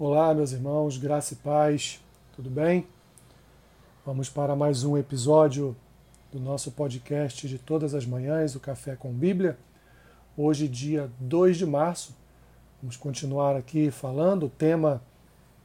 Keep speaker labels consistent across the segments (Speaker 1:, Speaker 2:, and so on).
Speaker 1: Olá, meus irmãos, graça e paz, tudo bem? Vamos para mais um episódio do nosso podcast de todas as manhãs, o Café com Bíblia. Hoje, dia 2 de março, vamos continuar aqui falando. O tema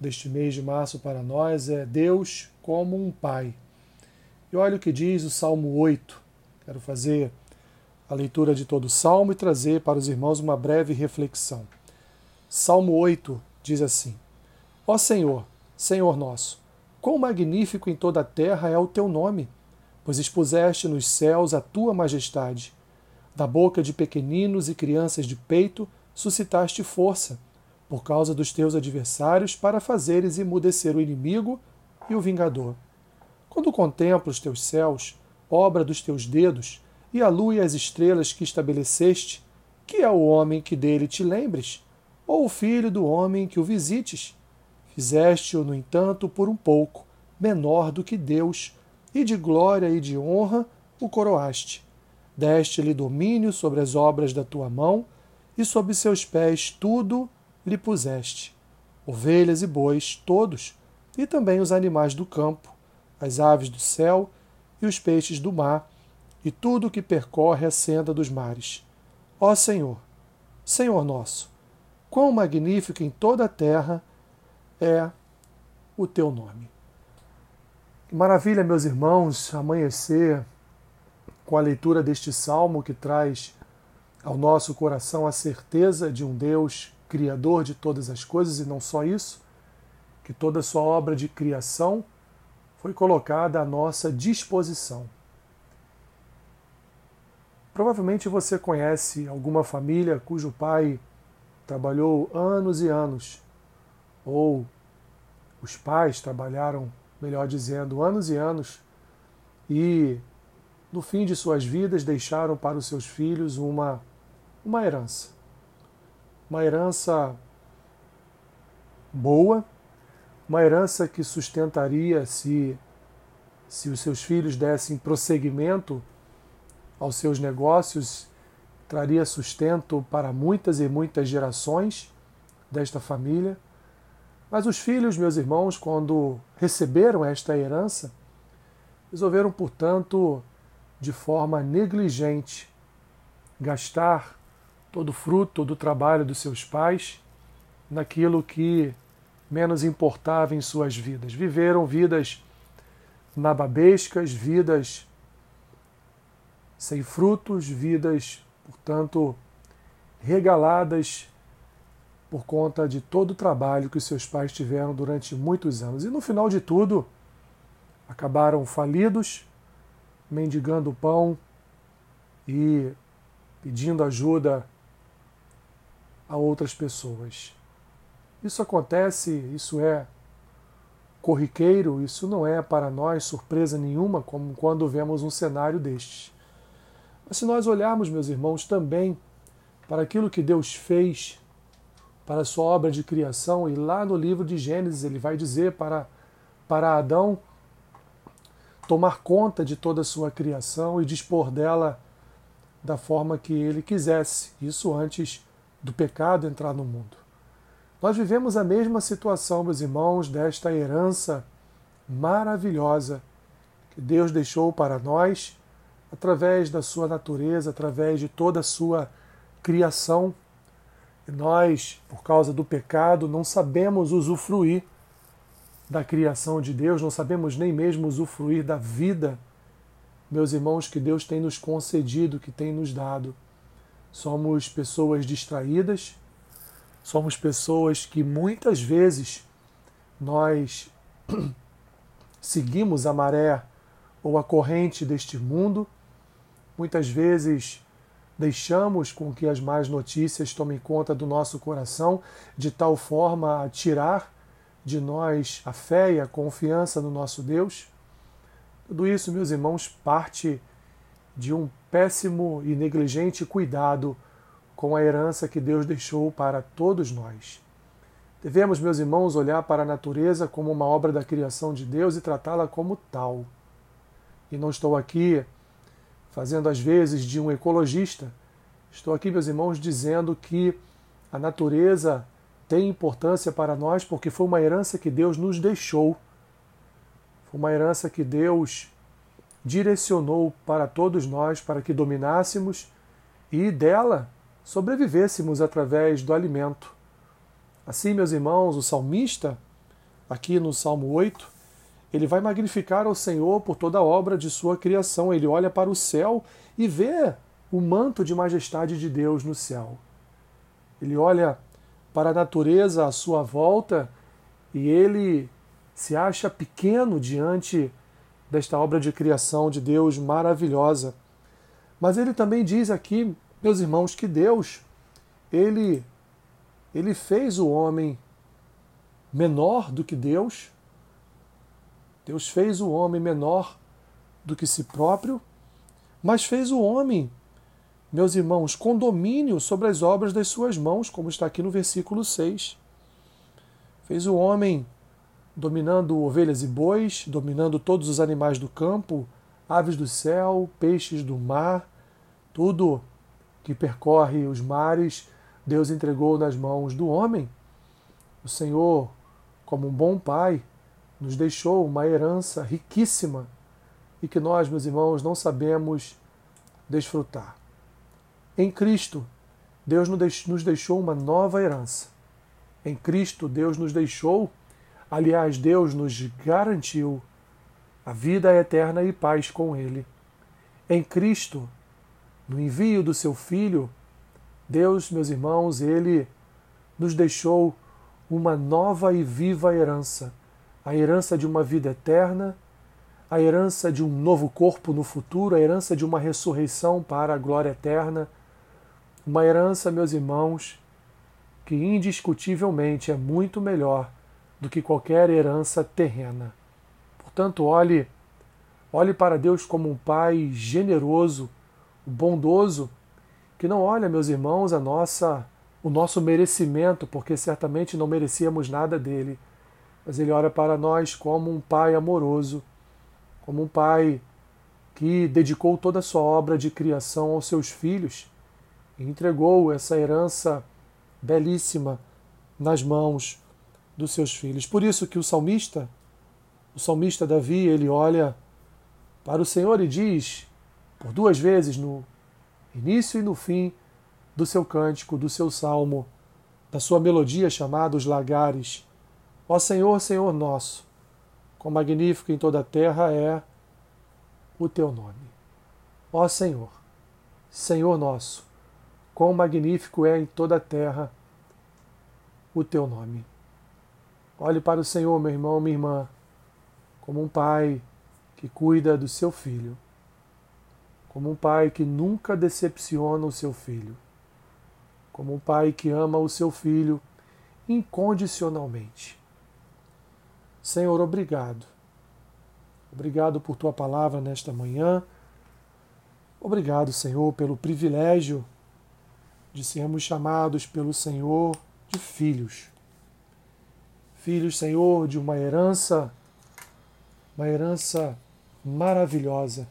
Speaker 1: deste mês de março para nós é Deus como um Pai. E olha o que diz o Salmo 8. Quero fazer a leitura de todo o salmo e trazer para os irmãos uma breve reflexão. Salmo 8 diz assim: Ó Senhor, Senhor nosso, quão magnífico em toda a terra é o teu nome, pois expuseste nos céus a tua majestade. Da boca de pequeninos e crianças de peito suscitaste força, por causa dos teus adversários, para fazeres emudecer o inimigo e o vingador. Quando contemplo os teus céus, obra dos teus dedos, e a lua e as estrelas que estabeleceste, que é o homem que dele te lembres? Ou o filho do homem que o visites. Fizeste-o, no entanto, por um pouco, menor do que Deus, e de glória e de honra o coroaste. Deste-lhe domínio sobre as obras da tua mão, e sob seus pés tudo lhe puseste. Ovelhas e bois, todos, e também os animais do campo, as aves do céu e os peixes do mar, e tudo o que percorre a senda dos mares. Ó Senhor, Senhor nosso, quão magnífico em toda a terra é o teu nome. Que maravilha, meus irmãos, amanhecer com a leitura deste salmo que traz ao nosso coração a certeza de um Deus criador de todas as coisas e não só isso, que toda a sua obra de criação foi colocada à nossa disposição. Provavelmente você conhece alguma família cujo pai trabalhou anos e anos, ou os pais trabalharam, melhor dizendo, anos e anos, e no fim de suas vidas deixaram para os seus filhos uma, uma herança. Uma herança boa, uma herança que sustentaria se, se os seus filhos dessem prosseguimento aos seus negócios traria sustento para muitas e muitas gerações desta família. Mas os filhos, meus irmãos, quando receberam esta herança, resolveram, portanto, de forma negligente, gastar todo o fruto do trabalho dos seus pais naquilo que menos importava em suas vidas. Viveram vidas nababescas, vidas sem frutos, vidas portanto, regaladas por conta de todo o trabalho que seus pais tiveram durante muitos anos. E no final de tudo, acabaram falidos, mendigando pão e pedindo ajuda a outras pessoas. Isso acontece, isso é corriqueiro, isso não é para nós surpresa nenhuma, como quando vemos um cenário destes. Mas se nós olharmos, meus irmãos, também para aquilo que Deus fez, para a sua obra de criação, e lá no livro de Gênesis ele vai dizer para, para Adão tomar conta de toda a sua criação e dispor dela da forma que ele quisesse, isso antes do pecado entrar no mundo. Nós vivemos a mesma situação, meus irmãos, desta herança maravilhosa que Deus deixou para nós através da sua natureza, através de toda a sua criação. E nós, por causa do pecado, não sabemos usufruir da criação de Deus, não sabemos nem mesmo usufruir da vida, meus irmãos, que Deus tem nos concedido, que tem nos dado. Somos pessoas distraídas, somos pessoas que muitas vezes nós seguimos a maré ou a corrente deste mundo Muitas vezes deixamos com que as más notícias tomem conta do nosso coração de tal forma a tirar de nós a fé e a confiança no nosso Deus. Tudo isso, meus irmãos, parte de um péssimo e negligente cuidado com a herança que Deus deixou para todos nós. Devemos, meus irmãos, olhar para a natureza como uma obra da criação de Deus e tratá-la como tal. E não estou aqui fazendo às vezes de um ecologista. Estou aqui, meus irmãos, dizendo que a natureza tem importância para nós porque foi uma herança que Deus nos deixou. Foi uma herança que Deus direcionou para todos nós para que dominássemos e dela sobrevivêssemos através do alimento. Assim, meus irmãos, o salmista, aqui no Salmo 8, ele vai magnificar ao Senhor por toda a obra de sua criação. Ele olha para o céu e vê o manto de majestade de Deus no céu. Ele olha para a natureza à sua volta e ele se acha pequeno diante desta obra de criação de Deus maravilhosa. Mas ele também diz aqui, meus irmãos, que Deus, ele ele fez o homem menor do que Deus. Deus fez o homem menor do que si próprio, mas fez o homem, meus irmãos, com domínio sobre as obras das suas mãos, como está aqui no versículo 6. Fez o homem dominando ovelhas e bois, dominando todos os animais do campo, aves do céu, peixes do mar, tudo que percorre os mares, Deus entregou nas mãos do homem. O Senhor, como um bom pai, nos deixou uma herança riquíssima e que nós, meus irmãos, não sabemos desfrutar. Em Cristo, Deus nos deixou uma nova herança. Em Cristo, Deus nos deixou, aliás, Deus nos garantiu a vida eterna e paz com Ele. Em Cristo, no envio do seu Filho, Deus, meus irmãos, Ele nos deixou uma nova e viva herança a herança de uma vida eterna, a herança de um novo corpo no futuro, a herança de uma ressurreição para a glória eterna, uma herança, meus irmãos, que indiscutivelmente é muito melhor do que qualquer herança terrena. Portanto, olhe, olhe para Deus como um Pai generoso, bondoso, que não olha, meus irmãos, a nossa o nosso merecimento, porque certamente não merecíamos nada dele, mas ele olha para nós como um pai amoroso, como um pai que dedicou toda a sua obra de criação aos seus filhos e entregou essa herança belíssima nas mãos dos seus filhos. Por isso que o salmista, o salmista Davi, ele olha para o Senhor e diz, por duas vezes no início e no fim do seu cântico, do seu salmo, da sua melodia chamada Os Lagares. Ó Senhor, Senhor nosso, quão magnífico em toda a terra é o teu nome. Ó Senhor, Senhor nosso, quão magnífico é em toda a terra o teu nome. Olhe para o Senhor, meu irmão, minha irmã, como um pai que cuida do seu filho, como um pai que nunca decepciona o seu filho como um pai que ama o seu filho incondicionalmente. Senhor, obrigado. Obrigado por tua palavra nesta manhã. Obrigado, Senhor, pelo privilégio de sermos chamados pelo Senhor de filhos. Filhos, Senhor, de uma herança, uma herança maravilhosa.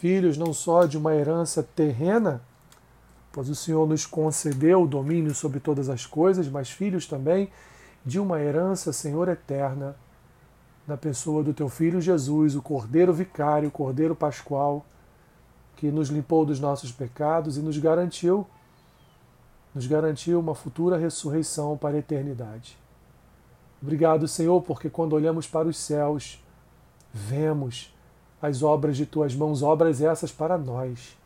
Speaker 1: Filhos não só de uma herança terrena, pois o Senhor nos concedeu o domínio sobre todas as coisas, mas filhos também de uma herança, Senhor, eterna, na pessoa do teu filho Jesus, o Cordeiro Vicário, o Cordeiro Pascual, que nos limpou dos nossos pecados e nos garantiu nos garantiu uma futura ressurreição para a eternidade. Obrigado, Senhor, porque quando olhamos para os céus, vemos as obras de tuas mãos, obras essas para nós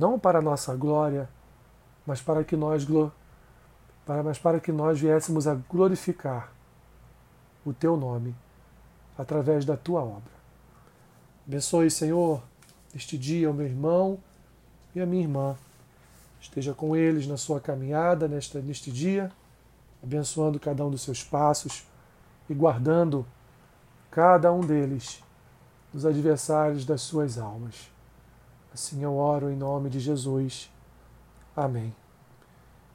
Speaker 1: não para nossa glória, mas para que nós mas para que nós viéssemos a glorificar o teu nome através da tua obra. Abençoe, Senhor, este dia o meu irmão e a minha irmã. Esteja com eles na sua caminhada neste dia, abençoando cada um dos seus passos e guardando cada um deles dos adversários das suas almas. Assim eu oro em nome de Jesus. Amém.